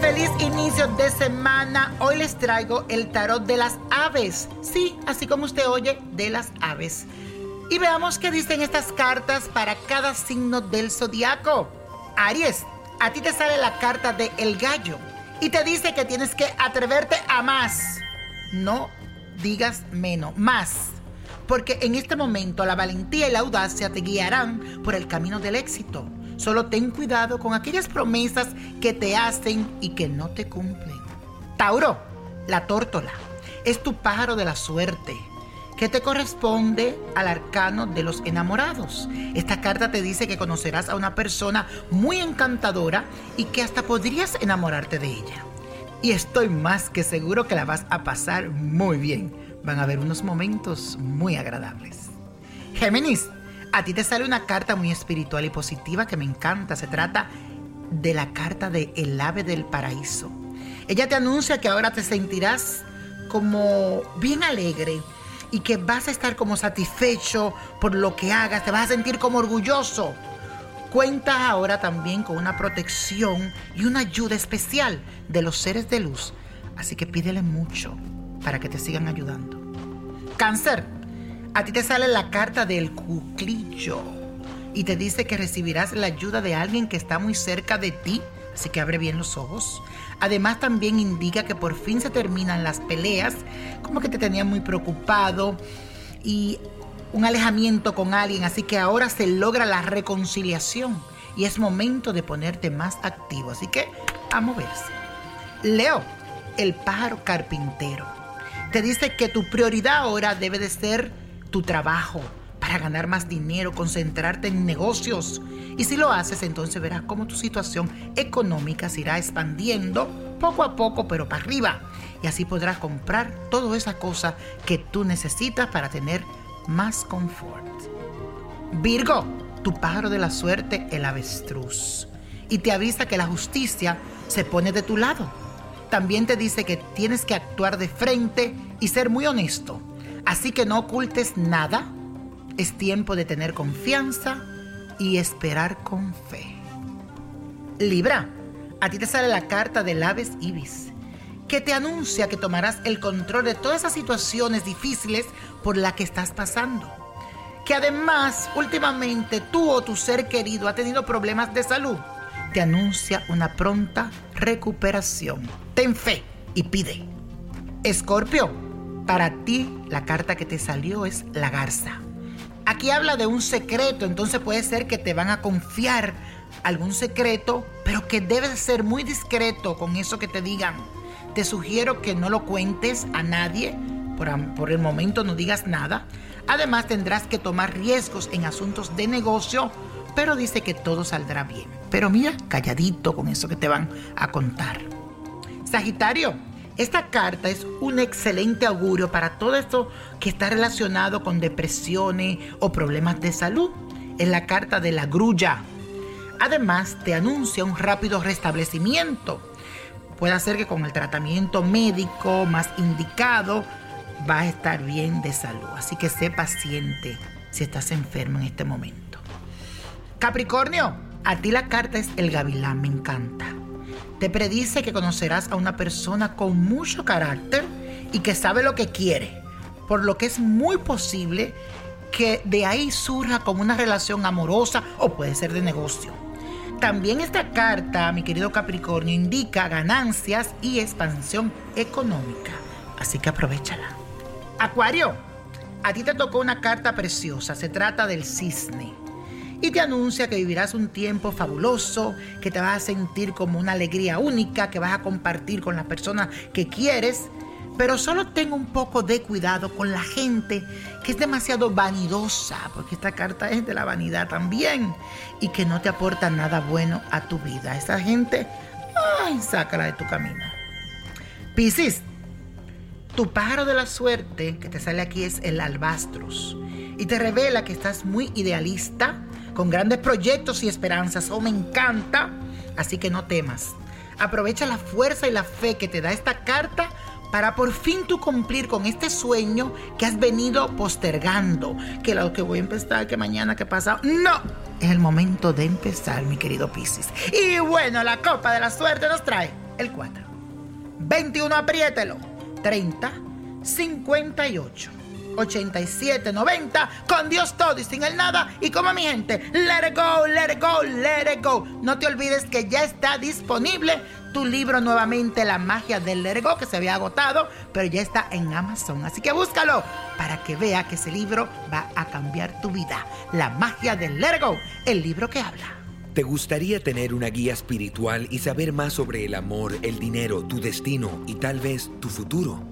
Feliz inicio de semana. Hoy les traigo el tarot de las aves. Sí, así como usted oye, de las aves. Y veamos qué dicen estas cartas para cada signo del zodiaco. Aries, a ti te sale la carta de El Gallo y te dice que tienes que atreverte a más. No digas menos, más. Porque en este momento la valentía y la audacia te guiarán por el camino del éxito. Solo ten cuidado con aquellas promesas que te hacen y que no te cumplen. Tauro, la tórtola, es tu pájaro de la suerte que te corresponde al arcano de los enamorados. Esta carta te dice que conocerás a una persona muy encantadora y que hasta podrías enamorarte de ella. Y estoy más que seguro que la vas a pasar muy bien. Van a haber unos momentos muy agradables. Géminis, a ti te sale una carta muy espiritual y positiva que me encanta. Se trata de la carta de El ave del paraíso. Ella te anuncia que ahora te sentirás como bien alegre y que vas a estar como satisfecho por lo que hagas, te vas a sentir como orgulloso. Cuentas ahora también con una protección y una ayuda especial de los seres de luz, así que pídele mucho para que te sigan ayudando. Cáncer, a ti te sale la carta del cuclillo y te dice que recibirás la ayuda de alguien que está muy cerca de ti, así que abre bien los ojos. Además también indica que por fin se terminan las peleas, como que te tenían muy preocupado y un alejamiento con alguien, así que ahora se logra la reconciliación y es momento de ponerte más activo, así que a moverse. Leo, el pájaro carpintero, te dice que tu prioridad ahora debe de ser tu trabajo para ganar más dinero, concentrarte en negocios. Y si lo haces, entonces verás cómo tu situación económica se irá expandiendo poco a poco, pero para arriba. Y así podrás comprar toda esa cosa que tú necesitas para tener más confort. Virgo, tu pájaro de la suerte, el avestruz. Y te avisa que la justicia se pone de tu lado. También te dice que tienes que actuar de frente y ser muy honesto Así que no ocultes nada. Es tiempo de tener confianza y esperar con fe. Libra, a ti te sale la carta del Aves Ibis, que te anuncia que tomarás el control de todas esas situaciones difíciles por las que estás pasando. Que además, últimamente tú o tu ser querido ha tenido problemas de salud. Te anuncia una pronta recuperación. Ten fe y pide. Escorpio, para ti, la carta que te salió es la garza. Aquí habla de un secreto, entonces puede ser que te van a confiar algún secreto, pero que debes ser muy discreto con eso que te digan. Te sugiero que no lo cuentes a nadie, por, por el momento no digas nada. Además tendrás que tomar riesgos en asuntos de negocio, pero dice que todo saldrá bien. Pero mira, calladito con eso que te van a contar. Sagitario, esta carta es un excelente augurio para todo esto que está relacionado con depresiones o problemas de salud. Es la carta de la grulla. Además, te anuncia un rápido restablecimiento. Puede ser que con el tratamiento médico más indicado va a estar bien de salud. Así que sé paciente si estás enfermo en este momento. Capricornio, a ti la carta es el gavilán, me encanta. Te predice que conocerás a una persona con mucho carácter y que sabe lo que quiere, por lo que es muy posible que de ahí surja como una relación amorosa o puede ser de negocio. También esta carta, mi querido Capricornio, indica ganancias y expansión económica, así que aprovechala. Acuario, a ti te tocó una carta preciosa, se trata del cisne y te anuncia que vivirás un tiempo fabuloso, que te vas a sentir como una alegría única, que vas a compartir con las personas que quieres. Pero solo ten un poco de cuidado con la gente que es demasiado vanidosa, porque esta carta es de la vanidad también, y que no te aporta nada bueno a tu vida. Esa gente, ay, sácala de tu camino. Piscis, tu pájaro de la suerte que te sale aquí es el albastros y te revela que estás muy idealista, con grandes proyectos y esperanzas. Oh, me encanta. Así que no temas. Aprovecha la fuerza y la fe que te da esta carta para por fin tú cumplir con este sueño que has venido postergando. Que lo que voy a empezar, que mañana, que pasa. No, es el momento de empezar, mi querido Piscis. Y bueno, la copa de la suerte nos trae el 4. 21, apriételo. 30, 58. 87, 90, con Dios todo y sin el nada. Y como mi gente, let it go, let it go, let it go. No te olvides que ya está disponible tu libro nuevamente, La magia del let go, que se había agotado, pero ya está en Amazon. Así que búscalo para que vea que ese libro va a cambiar tu vida. La magia del let go, el libro que habla. ¿Te gustaría tener una guía espiritual y saber más sobre el amor, el dinero, tu destino y tal vez tu futuro?